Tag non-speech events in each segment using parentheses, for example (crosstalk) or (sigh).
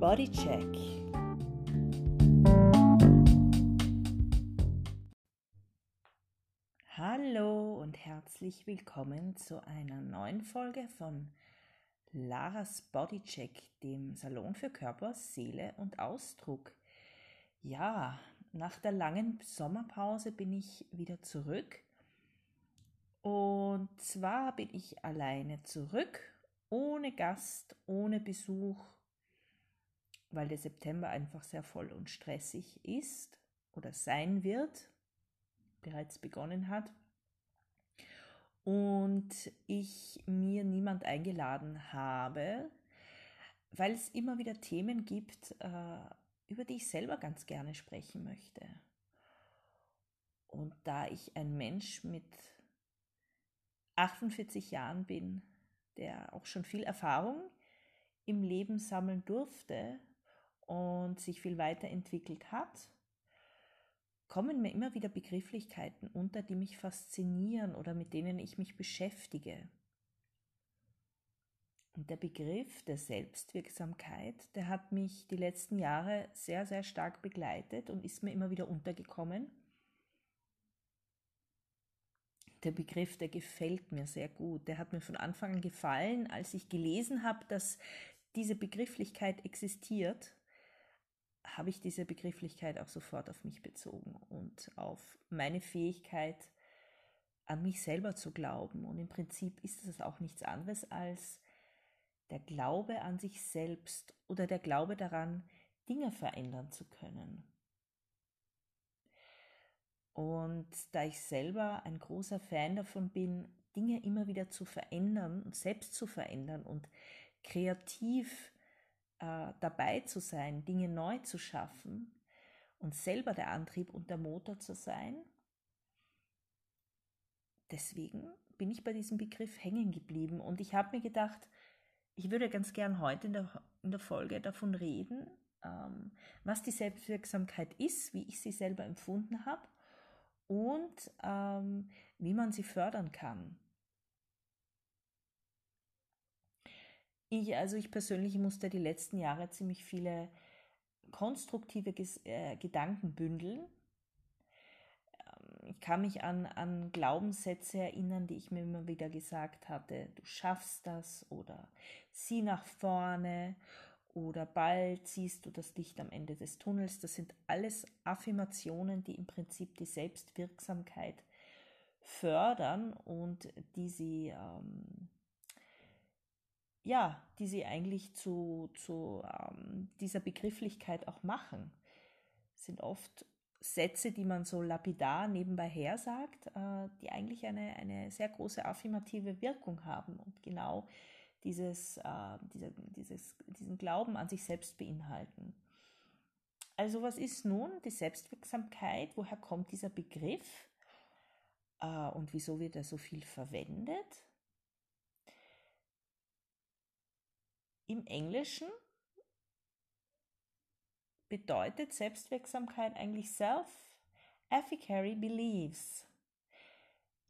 Bodycheck. Hallo und herzlich willkommen zu einer neuen Folge von Laras Bodycheck, dem Salon für Körper, Seele und Ausdruck. Ja, nach der langen Sommerpause bin ich wieder zurück. Und zwar bin ich alleine zurück, ohne Gast, ohne Besuch, weil der September einfach sehr voll und stressig ist oder sein wird, bereits begonnen hat. Und ich mir niemand eingeladen habe, weil es immer wieder Themen gibt, äh, über die ich selber ganz gerne sprechen möchte. Und da ich ein Mensch mit 48 Jahren bin, der auch schon viel Erfahrung im Leben sammeln durfte und sich viel weiterentwickelt hat, kommen mir immer wieder Begrifflichkeiten unter, die mich faszinieren oder mit denen ich mich beschäftige. Und der Begriff der Selbstwirksamkeit, der hat mich die letzten Jahre sehr, sehr stark begleitet und ist mir immer wieder untergekommen. Der Begriff, der gefällt mir sehr gut. Der hat mir von Anfang an gefallen, als ich gelesen habe, dass diese Begrifflichkeit existiert habe ich diese Begrifflichkeit auch sofort auf mich bezogen und auf meine Fähigkeit, an mich selber zu glauben. Und im Prinzip ist es auch nichts anderes als der Glaube an sich selbst oder der Glaube daran, Dinge verändern zu können. Und da ich selber ein großer Fan davon bin, Dinge immer wieder zu verändern und selbst zu verändern und kreativ äh, dabei zu sein, Dinge neu zu schaffen und selber der Antrieb und der Motor zu sein. Deswegen bin ich bei diesem Begriff hängen geblieben und ich habe mir gedacht, ich würde ganz gern heute in der, in der Folge davon reden, ähm, was die Selbstwirksamkeit ist, wie ich sie selber empfunden habe und ähm, wie man sie fördern kann. Ich, also ich persönlich musste die letzten Jahre ziemlich viele konstruktive Ges äh, Gedanken bündeln. Ähm, ich kann mich an, an Glaubenssätze erinnern, die ich mir immer wieder gesagt hatte. Du schaffst das oder sieh nach vorne oder bald siehst du das Licht am Ende des Tunnels. Das sind alles Affirmationen, die im Prinzip die Selbstwirksamkeit fördern und die sie ähm, ja, die sie eigentlich zu, zu ähm, dieser Begrifflichkeit auch machen. sind oft Sätze, die man so lapidar nebenbei her sagt, äh, die eigentlich eine, eine sehr große affirmative Wirkung haben und genau dieses, äh, diese, dieses, diesen Glauben an sich selbst beinhalten. Also was ist nun die Selbstwirksamkeit? Woher kommt dieser Begriff? Äh, und wieso wird er so viel verwendet? Im Englischen bedeutet Selbstwirksamkeit eigentlich Self-Efficacy Beliefs.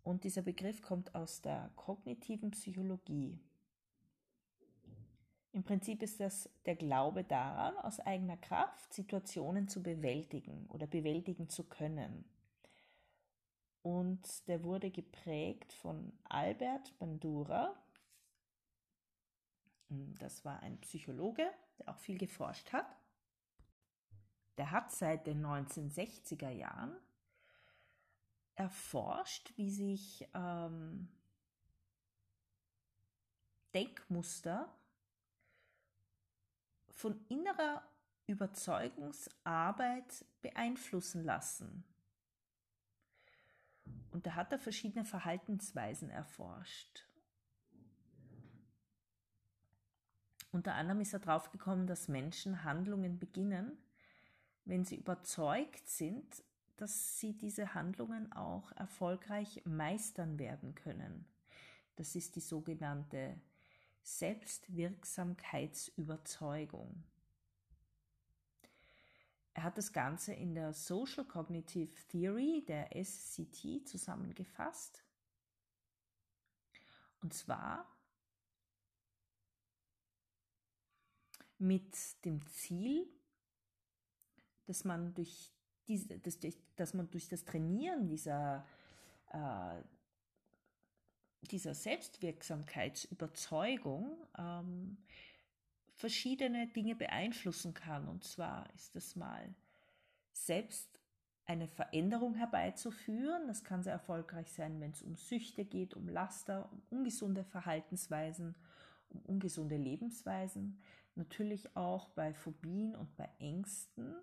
Und dieser Begriff kommt aus der kognitiven Psychologie. Im Prinzip ist das der Glaube daran, aus eigener Kraft Situationen zu bewältigen oder bewältigen zu können. Und der wurde geprägt von Albert Bandura, das war ein Psychologe, der auch viel geforscht hat. Der hat seit den 1960er Jahren erforscht, wie sich ähm, Denkmuster von innerer Überzeugungsarbeit beeinflussen lassen. Und da hat er verschiedene Verhaltensweisen erforscht. Unter anderem ist er draufgekommen, dass Menschen Handlungen beginnen, wenn sie überzeugt sind, dass sie diese Handlungen auch erfolgreich meistern werden können. Das ist die sogenannte Selbstwirksamkeitsüberzeugung. Er hat das Ganze in der Social Cognitive Theory, der SCT, zusammengefasst. Und zwar mit dem Ziel, dass man durch, diese, dass, dass man durch das Trainieren dieser, äh, dieser Selbstwirksamkeitsüberzeugung ähm, verschiedene Dinge beeinflussen kann. Und zwar ist das mal selbst eine Veränderung herbeizuführen. Das kann sehr erfolgreich sein, wenn es um Süchte geht, um Laster, um ungesunde Verhaltensweisen, ungesunde Lebensweisen. Natürlich auch bei Phobien und bei Ängsten.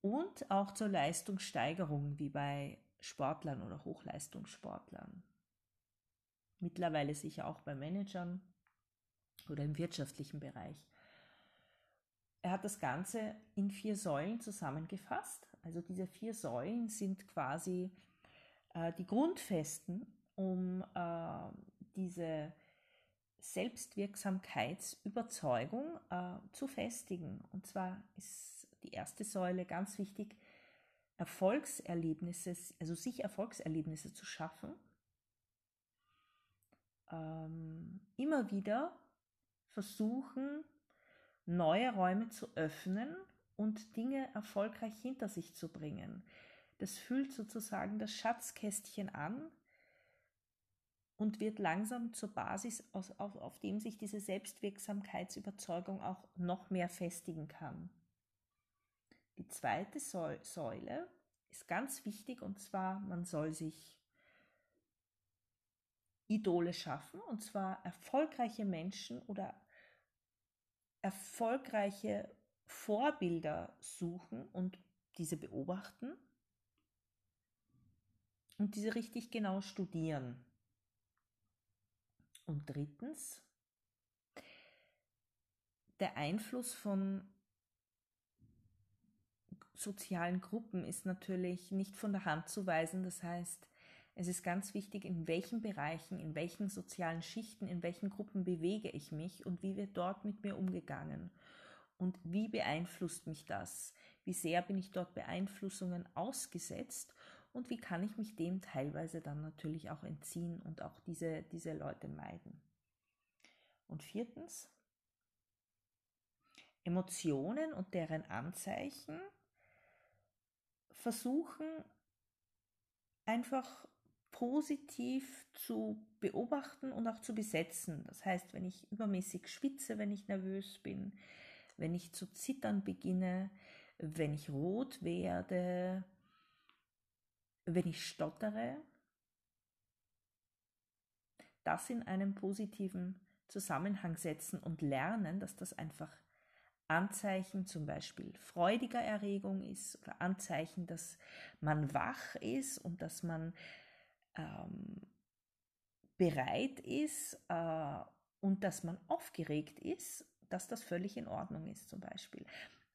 Und auch zur Leistungssteigerung, wie bei Sportlern oder Hochleistungssportlern. Mittlerweile sicher auch bei Managern oder im wirtschaftlichen Bereich. Er hat das Ganze in vier Säulen zusammengefasst. Also diese vier Säulen sind quasi äh, die Grundfesten, um äh, diese Selbstwirksamkeitsüberzeugung äh, zu festigen. Und zwar ist die erste Säule ganz wichtig, Erfolgserlebnisse, also sich Erfolgserlebnisse zu schaffen. Ähm, immer wieder versuchen, neue Räume zu öffnen und Dinge erfolgreich hinter sich zu bringen. Das füllt sozusagen das Schatzkästchen an und wird langsam zur Basis, auf, auf dem sich diese Selbstwirksamkeitsüberzeugung auch noch mehr festigen kann. Die zweite Säule ist ganz wichtig und zwar, man soll sich Idole schaffen und zwar erfolgreiche Menschen oder erfolgreiche Vorbilder suchen und diese beobachten und diese richtig genau studieren. Und drittens, der Einfluss von sozialen Gruppen ist natürlich nicht von der Hand zu weisen. Das heißt, es ist ganz wichtig, in welchen Bereichen, in welchen sozialen Schichten, in welchen Gruppen bewege ich mich und wie wird dort mit mir umgegangen. Und wie beeinflusst mich das? Wie sehr bin ich dort Beeinflussungen ausgesetzt? Und wie kann ich mich dem teilweise dann natürlich auch entziehen und auch diese, diese Leute meiden? Und viertens, Emotionen und deren Anzeichen versuchen einfach positiv zu beobachten und auch zu besetzen. Das heißt, wenn ich übermäßig schwitze, wenn ich nervös bin, wenn ich zu zittern beginne, wenn ich rot werde, wenn ich stottere, das in einen positiven Zusammenhang setzen und lernen, dass das einfach Anzeichen zum Beispiel freudiger Erregung ist oder Anzeichen, dass man wach ist und dass man ähm, bereit ist äh, und dass man aufgeregt ist, dass das völlig in Ordnung ist zum Beispiel.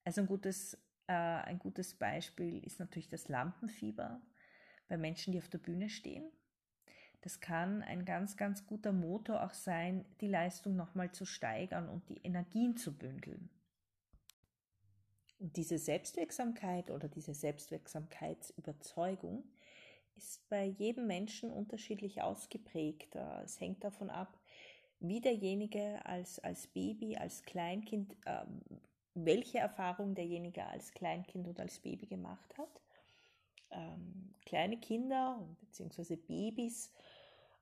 Also ein gutes, äh, ein gutes Beispiel ist natürlich das Lampenfieber bei Menschen, die auf der Bühne stehen. Das kann ein ganz, ganz guter Motor auch sein, die Leistung nochmal zu steigern und die Energien zu bündeln. Und diese Selbstwirksamkeit oder diese Selbstwirksamkeitsüberzeugung ist bei jedem Menschen unterschiedlich ausgeprägt. Es hängt davon ab, wie derjenige als, als Baby, als Kleinkind, äh, welche Erfahrung derjenige als Kleinkind oder als Baby gemacht hat. Ähm, kleine Kinder bzw. Babys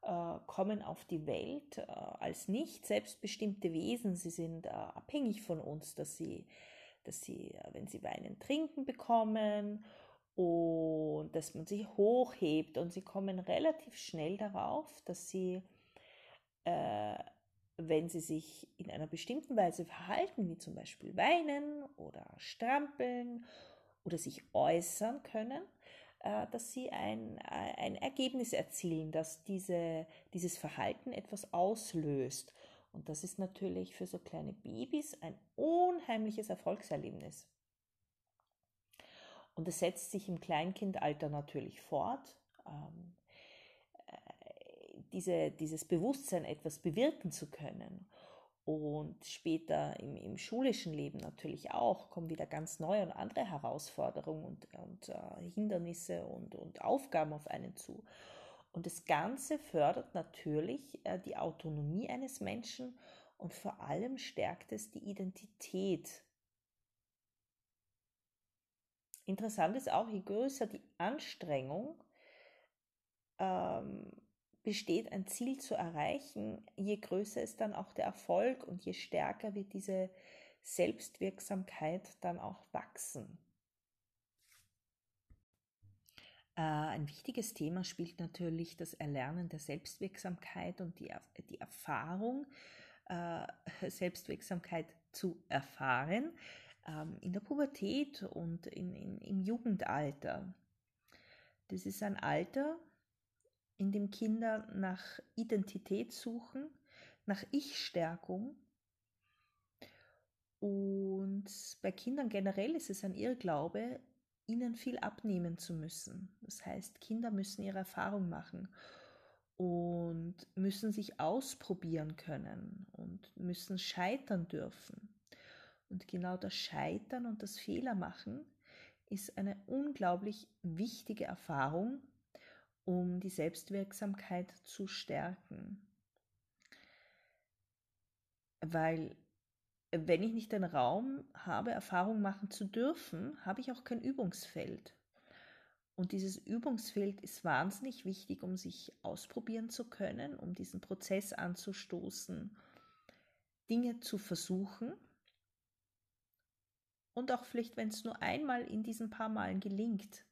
äh, kommen auf die Welt äh, als nicht selbstbestimmte Wesen. Sie sind äh, abhängig von uns, dass sie, dass sie, äh, wenn sie weinen, trinken bekommen und dass man sie hochhebt und sie kommen relativ schnell darauf, dass sie, äh, wenn sie sich in einer bestimmten Weise verhalten, wie zum Beispiel weinen oder strampeln oder sich äußern können, dass sie ein, ein Ergebnis erzielen, dass diese, dieses Verhalten etwas auslöst. Und das ist natürlich für so kleine Babys ein unheimliches Erfolgserlebnis. Und es setzt sich im Kleinkindalter natürlich fort. Ähm, äh, diese, dieses Bewusstsein, etwas bewirken zu können. Und später im, im, schulischen Leben natürlich auch kommen wieder ganz neue und andere Herausforderungen und, und äh, Hindernisse und, und Aufgaben auf einen zu. Und das Ganze fördert natürlich äh, die Autonomie eines Menschen und vor allem stärkt es die Identität. Interessant ist auch, je größer die Anstrengung, ähm, besteht, ein Ziel zu erreichen, je größer ist dann auch der Erfolg und je stärker wird diese Selbstwirksamkeit dann auch wachsen. Äh, ein wichtiges Thema spielt natürlich das Erlernen der Selbstwirksamkeit und die, die Erfahrung, äh, (laughs) Selbstwirksamkeit zu erfahren ähm, in der Pubertät und in, in, im Jugendalter. Das ist ein Alter, in dem Kinder nach Identität suchen, nach Ich-Stärkung. Und bei Kindern generell ist es ein Irrglaube, ihnen viel abnehmen zu müssen. Das heißt, Kinder müssen ihre Erfahrung machen und müssen sich ausprobieren können und müssen scheitern dürfen. Und genau das Scheitern und das Fehlermachen ist eine unglaublich wichtige Erfahrung, um die Selbstwirksamkeit zu stärken. Weil wenn ich nicht den Raum habe, Erfahrung machen zu dürfen, habe ich auch kein Übungsfeld. Und dieses Übungsfeld ist wahnsinnig wichtig, um sich ausprobieren zu können, um diesen Prozess anzustoßen, Dinge zu versuchen. Und auch vielleicht, wenn es nur einmal in diesen paar Malen gelingt,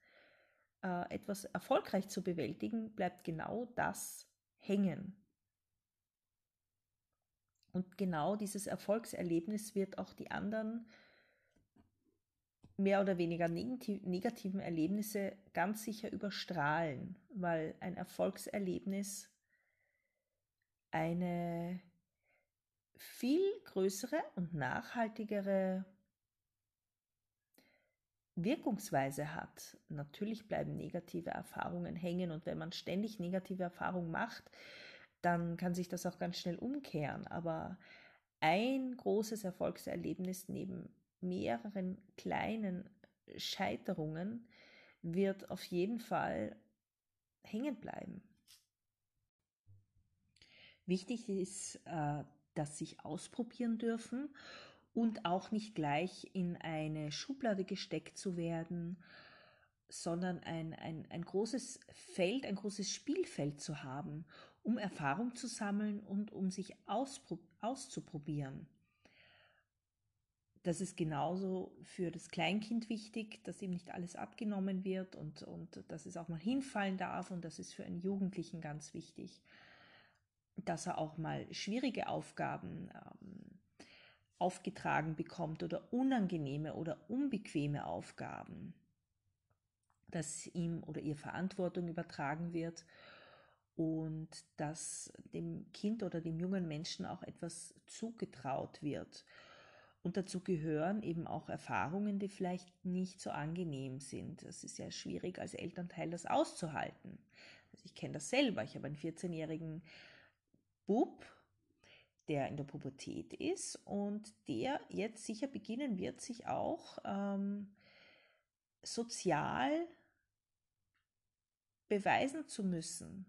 äh, etwas erfolgreich zu bewältigen, bleibt genau das hängen. Und genau dieses Erfolgserlebnis wird auch die anderen mehr oder weniger negativen Erlebnisse ganz sicher überstrahlen, weil ein Erfolgserlebnis eine viel größere und nachhaltigere Wirkungsweise hat. Natürlich bleiben negative Erfahrungen hängen und wenn man ständig negative Erfahrungen macht, dann kann sich das auch ganz schnell umkehren. Aber ein großes Erfolgserlebnis neben mehreren kleinen Scheiterungen wird auf jeden Fall hängen bleiben. Wichtig ist, äh, dass sich ausprobieren dürfen und auch nicht gleich in eine Schublade gesteckt zu werden, sondern ein, ein, ein großes Feld, ein großes Spielfeld zu haben, um Erfahrung zu sammeln und um sich auszuprobieren. Das ist genauso für das Kleinkind wichtig, dass ihm nicht alles abgenommen wird und, und dass es auch mal hinfallen darf. Und das ist für einen Jugendlichen ganz wichtig, dass er auch mal schwierige Aufgaben ähm, aufgetragen bekommt oder unangenehme oder unbequeme Aufgaben, dass ihm oder ihr Verantwortung übertragen wird und dass dem Kind oder dem jungen Menschen auch etwas zugetraut wird. Und dazu gehören eben auch Erfahrungen, die vielleicht nicht so angenehm sind. Es ist ja schwierig als Elternteil das auszuhalten. Also ich kenne das selber. Ich habe einen 14-jährigen Bub, der in der Pubertät ist und der jetzt sicher beginnen wird, sich auch ähm, sozial beweisen zu müssen,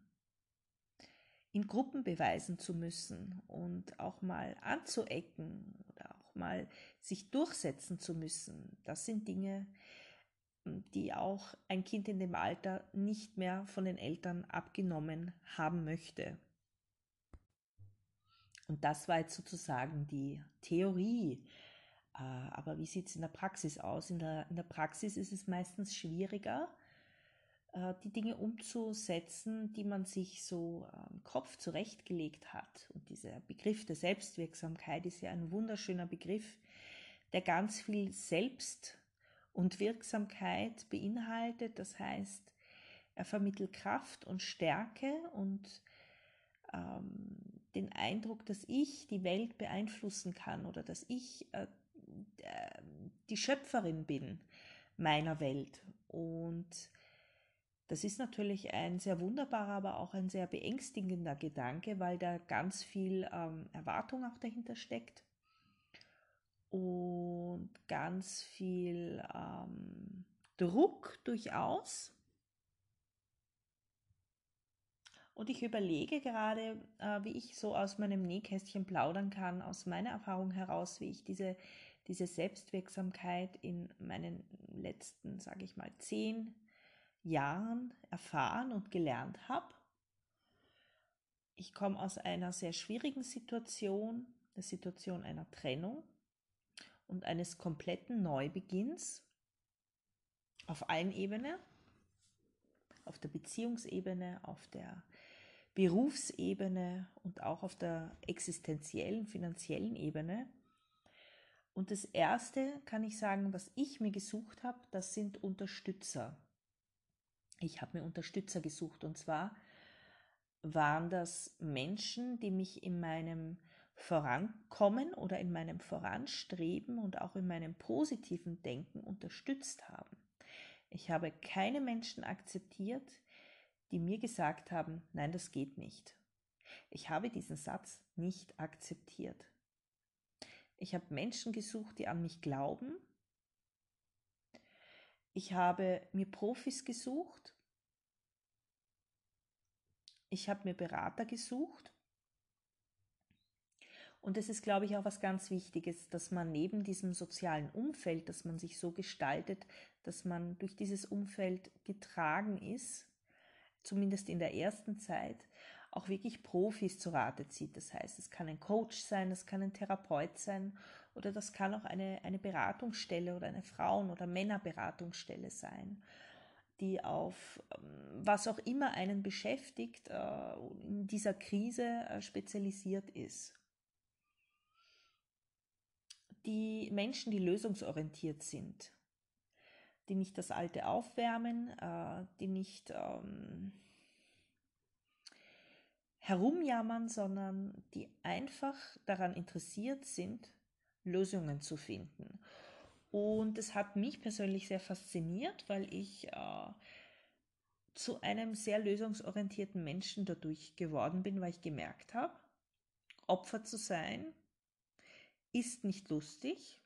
in Gruppen beweisen zu müssen und auch mal anzuecken oder auch mal sich durchsetzen zu müssen. Das sind Dinge, die auch ein Kind in dem Alter nicht mehr von den Eltern abgenommen haben möchte. Und das war jetzt sozusagen die Theorie. Äh, aber wie sieht es in der Praxis aus? In der, in der Praxis ist es meistens schwieriger, äh, die Dinge umzusetzen, die man sich so am Kopf zurechtgelegt hat. Und dieser Begriff der Selbstwirksamkeit ist ja ein wunderschöner Begriff, der ganz viel Selbst und Wirksamkeit beinhaltet. Das heißt, er vermittelt Kraft und Stärke und ähm, den Eindruck, dass ich die Welt beeinflussen kann oder dass ich äh, die Schöpferin bin meiner Welt. Und das ist natürlich ein sehr wunderbarer, aber auch ein sehr beängstigender Gedanke, weil da ganz viel ähm, Erwartung auch dahinter steckt und ganz viel ähm, Druck durchaus Und ich überlege gerade, äh, wie ich so aus meinem Nähkästchen plaudern kann, aus meiner Erfahrung heraus, wie ich diese, diese Selbstwirksamkeit in meinen letzten, sage ich mal, zehn Jahren erfahren und gelernt habe. Ich komme aus einer sehr schwierigen Situation, der Situation einer Trennung und eines kompletten Neubeginns auf allen Ebenen, auf der Beziehungsebene, auf der Berufsebene und auch auf der existenziellen, finanziellen Ebene. Und das Erste kann ich sagen, was ich mir gesucht habe, das sind Unterstützer. Ich habe mir Unterstützer gesucht und zwar waren das Menschen, die mich in meinem Vorankommen oder in meinem Voranstreben und auch in meinem positiven Denken unterstützt haben. Ich habe keine Menschen akzeptiert, die mir gesagt haben, nein, das geht nicht. Ich habe diesen Satz nicht akzeptiert. Ich habe Menschen gesucht, die an mich glauben. Ich habe mir Profis gesucht. Ich habe mir Berater gesucht. Und es ist, glaube ich, auch was ganz Wichtiges, dass man neben diesem sozialen Umfeld, dass man sich so gestaltet, dass man durch dieses Umfeld getragen ist, zumindest in der ersten Zeit, auch wirklich Profis zu Rate zieht. Das heißt, es kann ein Coach sein, es kann ein Therapeut sein oder das kann auch eine, eine Beratungsstelle oder eine Frauen- oder Männerberatungsstelle sein, die auf ähm, was auch immer einen beschäftigt, äh, in dieser Krise äh, spezialisiert ist. Die Menschen, die lösungsorientiert sind, die nicht das Alte aufwärmen, äh, die nicht ähm, herumjammern, sondern die einfach daran interessiert sind, Lösungen zu finden. Und es hat mich persönlich sehr fasziniert, weil ich äh, zu einem sehr lösungsorientierten Menschen dadurch geworden bin, weil ich gemerkt habe, Opfer zu sein ist nicht lustig,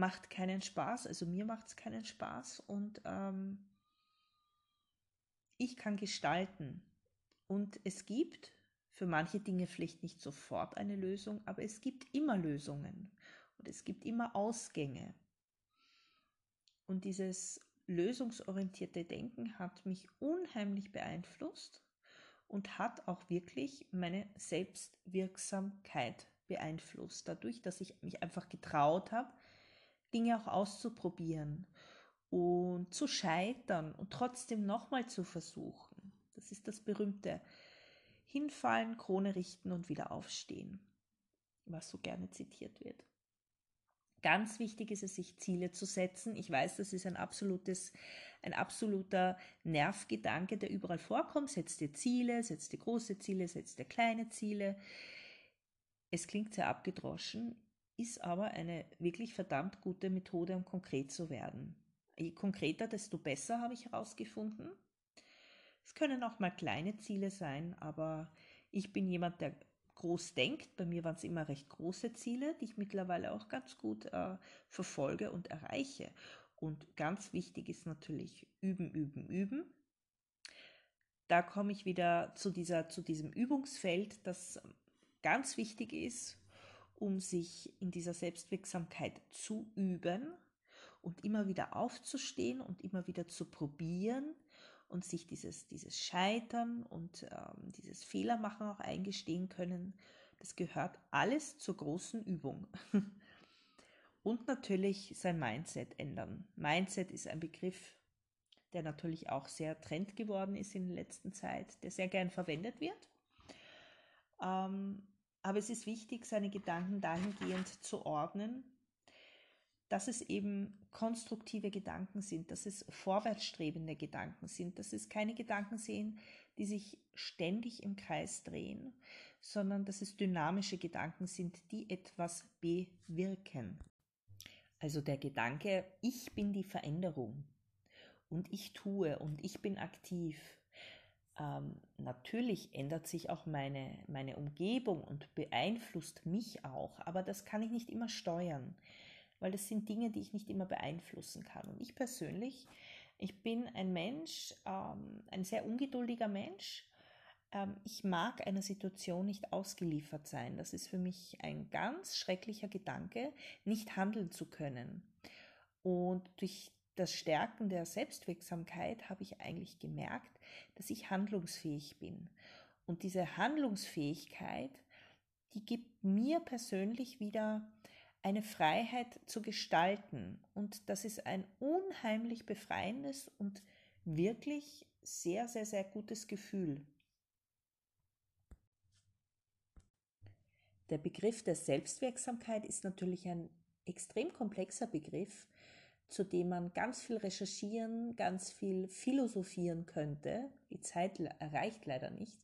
macht keinen Spaß, also mir macht es keinen Spaß und ähm, ich kann gestalten. Und es gibt für manche Dinge vielleicht nicht sofort eine Lösung, aber es gibt immer Lösungen und es gibt immer Ausgänge. Und dieses lösungsorientierte Denken hat mich unheimlich beeinflusst und hat auch wirklich meine Selbstwirksamkeit beeinflusst. Dadurch, dass ich mich einfach getraut habe, Dinge auch auszuprobieren und zu scheitern und trotzdem nochmal zu versuchen. Das ist das berühmte Hinfallen, Krone richten und wieder aufstehen, was so gerne zitiert wird. Ganz wichtig ist es, sich Ziele zu setzen. Ich weiß, das ist ein absolutes, ein absoluter Nervgedanke, der überall vorkommt. Setz dir Ziele, setz dir große Ziele, setz dir kleine Ziele. Es klingt sehr abgedroschen, ist aber eine wirklich verdammt gute Methode, um konkret zu werden. Je konkreter, desto besser, habe ich herausgefunden. Es können auch mal kleine Ziele sein, aber ich bin jemand, der groß denkt. Bei mir waren es immer recht große Ziele, die ich mittlerweile auch ganz gut äh, verfolge und erreiche. Und ganz wichtig ist natürlich üben, üben, üben. Da komme ich wieder zu, dieser, zu diesem Übungsfeld, das ganz wichtig ist, um sich in dieser Selbstwirksamkeit zu üben und immer wieder aufzustehen und immer wieder zu probieren und sich dieses, dieses Scheitern und ähm, dieses Fehlermachen auch eingestehen können. Das gehört alles zur großen Übung. (laughs) und natürlich sein Mindset ändern. Mindset ist ein Begriff, der natürlich auch sehr trend geworden ist in der letzten Zeit, der sehr gern verwendet wird. Ähm, aber es ist wichtig, seine Gedanken dahingehend zu ordnen, dass es eben konstruktive Gedanken sind, dass es vorwärtsstrebende Gedanken sind, dass es keine Gedanken sind, die sich ständig im Kreis drehen, sondern dass es dynamische Gedanken sind, die etwas bewirken. Also der Gedanke, ich bin die Veränderung und ich tue und ich bin aktiv ähm, natürlich ändert sich auch meine, meine Umgebung und beeinflusst mich auch, aber das kann ich nicht immer steuern, weil das sind Dinge, die ich nicht immer beeinflussen kann. Und ich persönlich, ich bin ein Mensch, ähm, ein sehr ungeduldiger Mensch. ähm, ich mag einer Situation nicht ausgeliefert sein. Das ist für mich ein ganz schrecklicher Gedanke, nicht handeln zu können. Und durch das Stärken der Selbstwirksamkeit habe ich eigentlich gemerkt, dass ich handlungsfähig bin. Und diese Handlungsfähigkeit, die gibt mir persönlich wieder eine Freiheit zu gestalten. Und das ist ein unheimlich befreiendes und wirklich sehr, sehr, sehr gutes Gefühl. Der Begriff der Selbstwirksamkeit ist natürlich ein extrem komplexer Begriff, zu dem man ganz viel recherchieren, ganz viel philosophieren könnte. Die Zeit reicht leider nicht.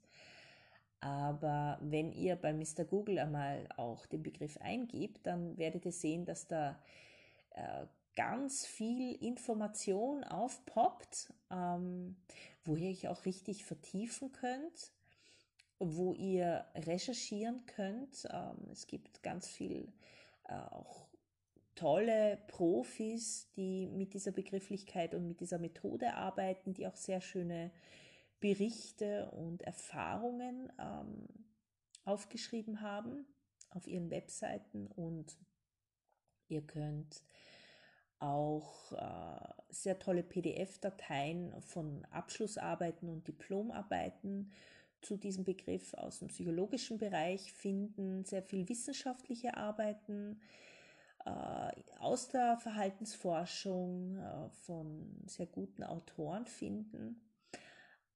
Aber wenn ihr bei Mr. Google einmal auch den Begriff eingebt, dann werdet ihr sehen, dass da äh, ganz viel Information aufpoppt, ähm, wo ihr euch auch richtig vertiefen könnt wo ihr recherchieren könnt. Ähm, es gibt ganz viel äh, auch tolle Profis, die mit dieser Begrifflichkeit und mit dieser Methode arbeiten, die auch sehr schöne Berichte und Erfahrungen ähm, aufgeschrieben haben auf ihren Webseiten. Und ihr könnt auch äh, sehr tolle PDF-Dateien von Abschlussarbeiten und Diplomarbeiten zu diesem Begriff aus dem psychologischen Bereich finden, sehr viel wissenschaftliche Arbeiten aus der Verhaltensforschung äh, von sehr guten Autoren finden.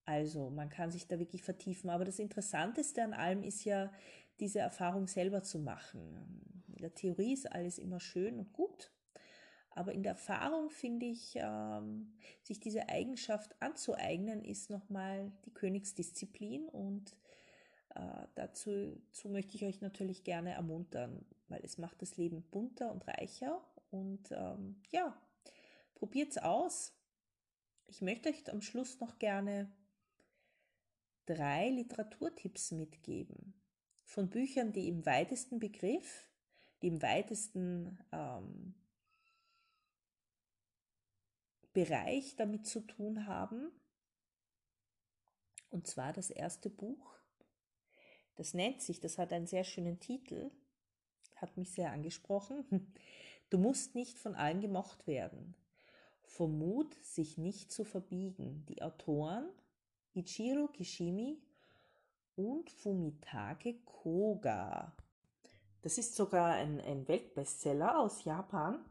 Also man kann sich da wirklich vertiefen. Aber das Interessanteste an allem ist ja, diese Erfahrung selber zu machen. In der Theorie ist alles immer schön und gut, aber in der Erfahrung finde ich, ähm, sich diese Eigenschaft anzueignen, ist nochmal die Königsdisziplin und äh, dazu, dazu möchte ich euch natürlich gerne ermuntern, weil es macht das Leben bunter und reicher und ähm, ja, probiert's aus. Ich möchte euch am Schluss noch gerne drei Literaturtipps mitgeben von Büchern, die im weitesten Begriff, die im weitesten ähm, Bereich damit zu tun haben. Und zwar das erste Buch. Das nennt sich, das hat einen sehr schönen Titel, hat mich sehr angesprochen. Du musst nicht von allen gemocht werden. Vom Mut, sich nicht zu verbiegen. Die Autoren Ichiro Kishimi und Fumitage Koga. Das ist sogar ein, ein Weltbestseller aus Japan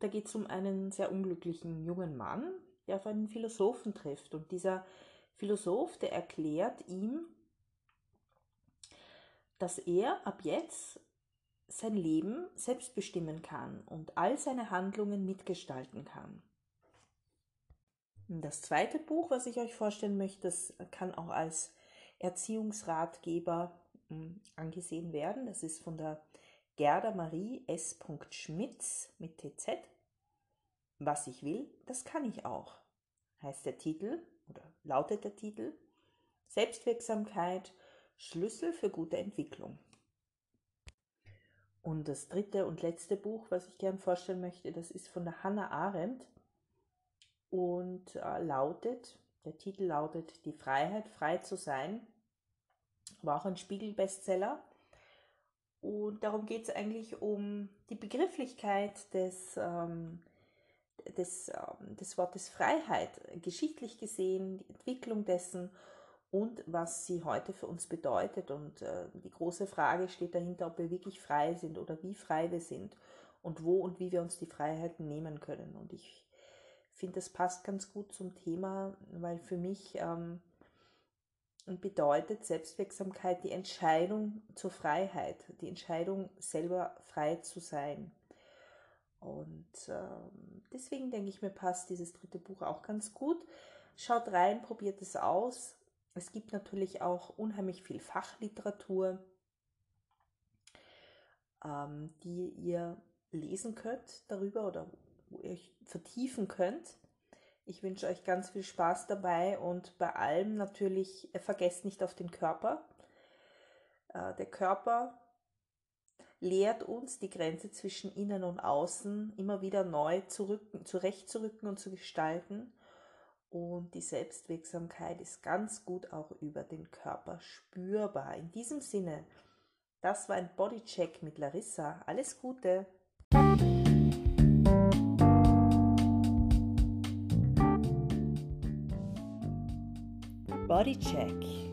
da geht es um einen sehr unglücklichen jungen Mann, der auf einen Philosophen trifft. Und dieser Philosoph, der erklärt ihm, dass er ab jetzt sein Leben selbst bestimmen kann und all seine Handlungen mitgestalten kann. Das zweite Buch, was ich euch vorstellen möchte, das kann auch als Erziehungsratgeber hm, angesehen werden. Das ist von der Gerda Marie S. Schmitz mit TZ. Was ich will, das kann ich auch, heißt der Titel oder lautet der Titel Selbstwirksamkeit, Schlüssel für gute Entwicklung. Und das dritte und letzte Buch, was ich gern vorstellen möchte, das ist von der Hannah Arendt und äh, lautet, der Titel lautet Die Freiheit, frei zu sein, war auch ein Spiegel-Bestseller. Und darum geht es eigentlich um die Begrifflichkeit des, ähm, des, ähm, des Wortes Freiheit, geschichtlich gesehen, die Entwicklung dessen und was sie heute für uns bedeutet. Und äh, die große Frage steht dahinter, ob wir wirklich frei sind oder wie frei wir sind und wo und wie wir uns die Freiheiten nehmen können. Und ich finde, das passt ganz gut zum Thema, weil für mich ähm, bedeutet Selbstwirksamkeit die Entscheidung zur Freiheit, die Entscheidung selber frei zu sein. Und ähm, deswegen denke ich mir, passt dieses dritte Buch auch ganz gut. Schaut rein, probiert es aus. Es gibt natürlich auch unheimlich viel Fachliteratur, ähm, die ihr lesen könnt darüber oder wo ihr euch vertiefen könnt. Ich wünsche euch ganz viel Spaß dabei und bei allem natürlich äh, vergesst nicht auf den Körper. Äh, der Körper lehrt uns die Grenze zwischen innen und außen immer wieder neu zu rücken, zurechtzurücken und zu gestalten. Und die Selbstwirksamkeit ist ganz gut auch über den Körper spürbar. In diesem Sinne, das war ein Bodycheck mit Larissa. Alles Gute! Bodycheck